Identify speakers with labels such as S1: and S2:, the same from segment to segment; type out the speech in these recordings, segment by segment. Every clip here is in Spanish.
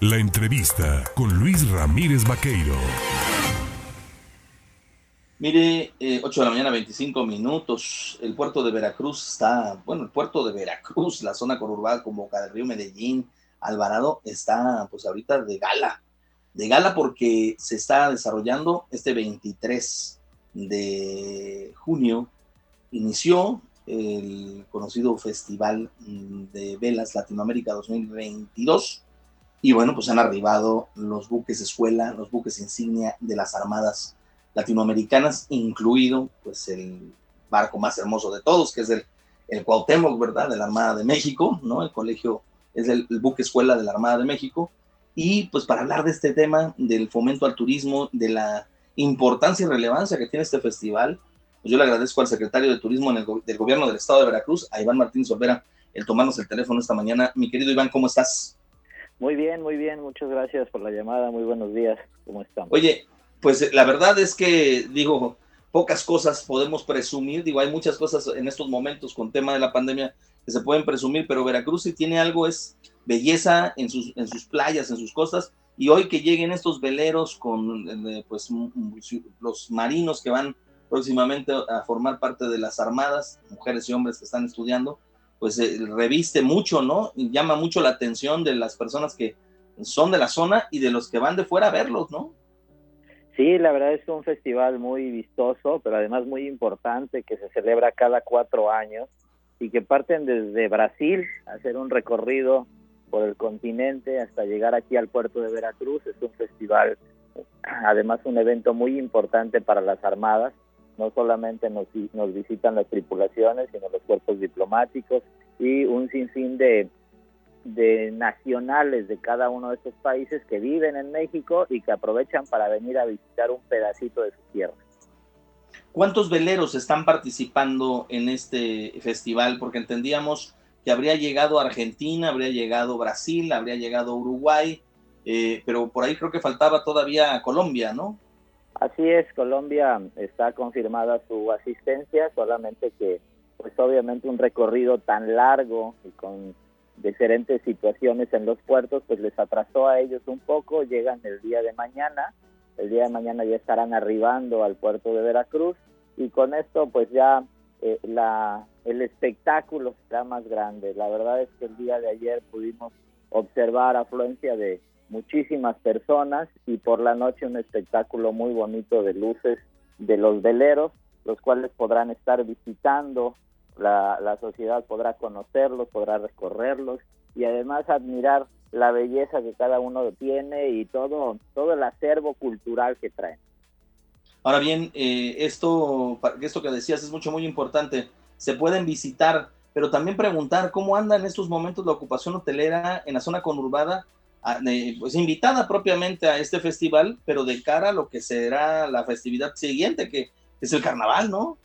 S1: La entrevista con Luis Ramírez Vaqueiro.
S2: Mire, 8 eh, de la mañana, 25 minutos. El puerto de Veracruz está, bueno, el puerto de Veracruz, la zona conurbada como Boca del Río, Medellín, Alvarado, está pues ahorita de gala. De gala porque se está desarrollando este 23 de junio. Inició el conocido Festival de Velas Latinoamérica 2022. Y bueno, pues han arribado los buques escuela, los buques insignia de las Armadas latinoamericanas, incluido pues el barco más hermoso de todos, que es el, el Cuauhtémoc, ¿verdad? De la Armada de México, ¿no? El colegio es el, buque escuela de la Armada de México. Y pues para hablar de este tema, del fomento al turismo, de la importancia y relevancia que tiene este festival, pues yo le agradezco al secretario de Turismo del Gobierno del Estado de Veracruz, a Iván Martín Olvera, el tomarnos el teléfono esta mañana. Mi querido Iván, ¿cómo estás?
S3: Muy bien, muy bien, muchas gracias por la llamada, muy buenos días, ¿cómo estamos?
S2: Oye, pues la verdad es que, digo, pocas cosas podemos presumir, digo, hay muchas cosas en estos momentos con tema de la pandemia que se pueden presumir, pero Veracruz si tiene algo es belleza en sus, en sus playas, en sus costas, y hoy que lleguen estos veleros con eh, pues los marinos que van próximamente a formar parte de las armadas, mujeres y hombres que están estudiando, pues eh, reviste mucho, ¿no? Y llama mucho la atención de las personas que son de la zona y de los que van de fuera a verlos, ¿no?
S3: Sí, la verdad es un festival muy vistoso, pero además muy importante que se celebra cada cuatro años y que parten desde Brasil a hacer un recorrido por el continente hasta llegar aquí al puerto de Veracruz. Es un festival, además un evento muy importante para las armadas. No solamente nos, visitan las tripulaciones, sino los cuerpos diplomáticos y un sinfín de de nacionales de cada uno de estos países que viven en México y que aprovechan para venir a visitar un pedacito de su tierra.
S2: ¿Cuántos veleros están participando en este festival? Porque entendíamos que habría llegado Argentina, habría llegado Brasil, habría llegado Uruguay, eh, pero por ahí creo que faltaba todavía Colombia, ¿no?
S3: Así es, Colombia está confirmada su asistencia, solamente que pues obviamente un recorrido tan largo y con diferentes situaciones en los puertos, pues les atrasó a ellos un poco, llegan el día de mañana, el día de mañana ya estarán arribando al puerto de Veracruz y con esto pues ya eh, la, el espectáculo será más grande. La verdad es que el día de ayer pudimos observar afluencia de muchísimas personas y por la noche un espectáculo muy bonito de luces de los veleros, los cuales podrán estar visitando la, la sociedad podrá conocerlos, podrá recorrerlos y además admirar la belleza que cada uno tiene y todo, todo el acervo cultural que traen.
S2: Ahora bien, eh, esto, esto que decías es mucho, muy importante. Se pueden visitar, pero también preguntar cómo anda en estos momentos la ocupación hotelera en la zona conurbada, ah, pues invitada propiamente a este festival, pero de cara a lo que será la festividad siguiente, que es el carnaval, ¿no?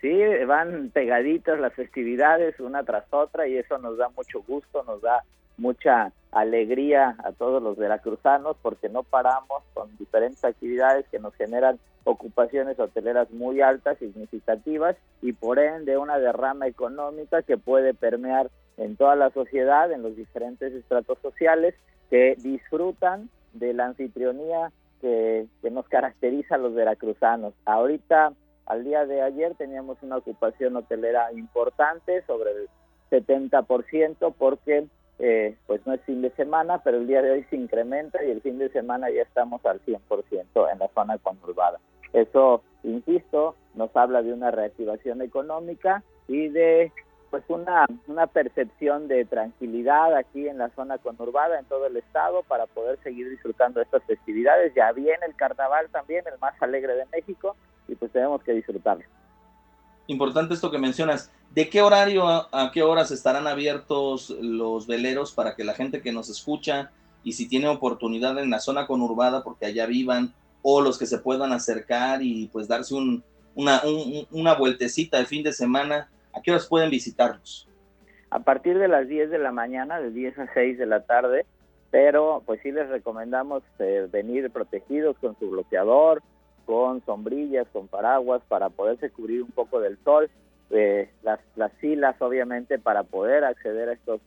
S3: Sí, van pegaditas las festividades una tras otra y eso nos da mucho gusto, nos da mucha alegría a todos los veracruzanos porque no paramos con diferentes actividades que nos generan ocupaciones hoteleras muy altas, significativas y por ende una derrama económica que puede permear en toda la sociedad, en los diferentes estratos sociales que disfrutan de la anfitrionía que, que nos caracteriza a los veracruzanos. Ahorita al día de ayer teníamos una ocupación hotelera importante, sobre el 70%, porque eh, pues no es fin de semana, pero el día de hoy se incrementa y el fin de semana ya estamos al 100% en la zona conurbada. Eso, insisto, nos habla de una reactivación económica y de pues una, una percepción de tranquilidad aquí en la zona conurbada, en todo el estado, para poder seguir disfrutando estas festividades. Ya viene el carnaval también, el más alegre de México, y pues tenemos que disfrutarlo.
S2: Importante esto que mencionas. ¿De qué horario a, qué horas estarán abiertos los veleros para que la gente que nos escucha y si tiene oportunidad en la zona conurbada porque allá vivan o los que se puedan acercar y pues darse un, una, una vueltecita de fin de semana, ¿a qué horas pueden visitarlos?
S3: A partir de las 10 de la mañana, de 10 a 6 de la tarde, pero pues sí les recomendamos eh, venir protegidos con su bloqueador, con sombrillas, con paraguas para poderse cubrir un poco del sol, eh, las, las filas obviamente para poder acceder a estos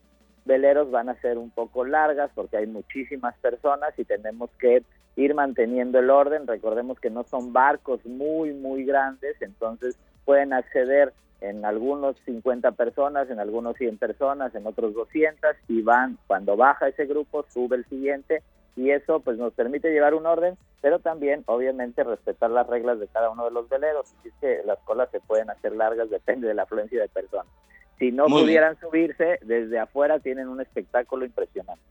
S3: veleros van a ser un poco largas porque hay muchísimas personas y tenemos que ir manteniendo el orden. Recordemos que no son barcos muy, muy grandes, entonces pueden acceder en algunos 50 personas, en algunos 100 personas, en otros 200 y van, cuando baja ese grupo, sube el siguiente y eso pues nos permite llevar un orden, pero también obviamente respetar las reglas de cada uno de los veleros. Así es que las colas se pueden hacer largas, depende de la afluencia de personas. Si no pudieran subirse, desde afuera tienen un espectáculo impresionante.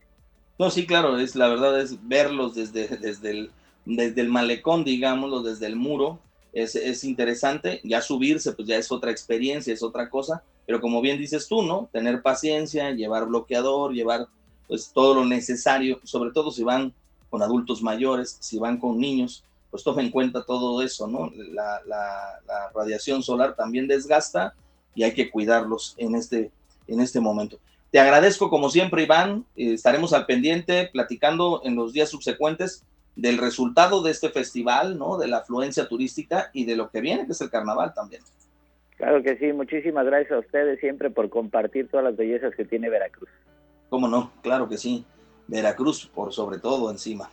S2: No, sí, claro, es la verdad es verlos desde, desde, el, desde el malecón, digámoslo, desde el muro, es, es, interesante, ya subirse pues ya es otra experiencia, es otra cosa, pero como bien dices tú, ¿no? Tener paciencia, llevar bloqueador, llevar pues todo lo necesario, sobre todo si van con adultos mayores, si van con niños, pues toma en cuenta todo eso, ¿no? La radiación solar también desgasta y hay que cuidarlos en este, en este momento. Te agradezco como siempre, Iván. Eh, estaremos al pendiente platicando en los días subsecuentes del resultado de este festival, ¿no? De la afluencia turística y de lo que viene, que es el carnaval también.
S3: Claro que sí, muchísimas gracias a ustedes siempre por compartir todas las bellezas que tiene Veracruz.
S2: Cómo no, claro que sí. Veracruz por sobre todo encima.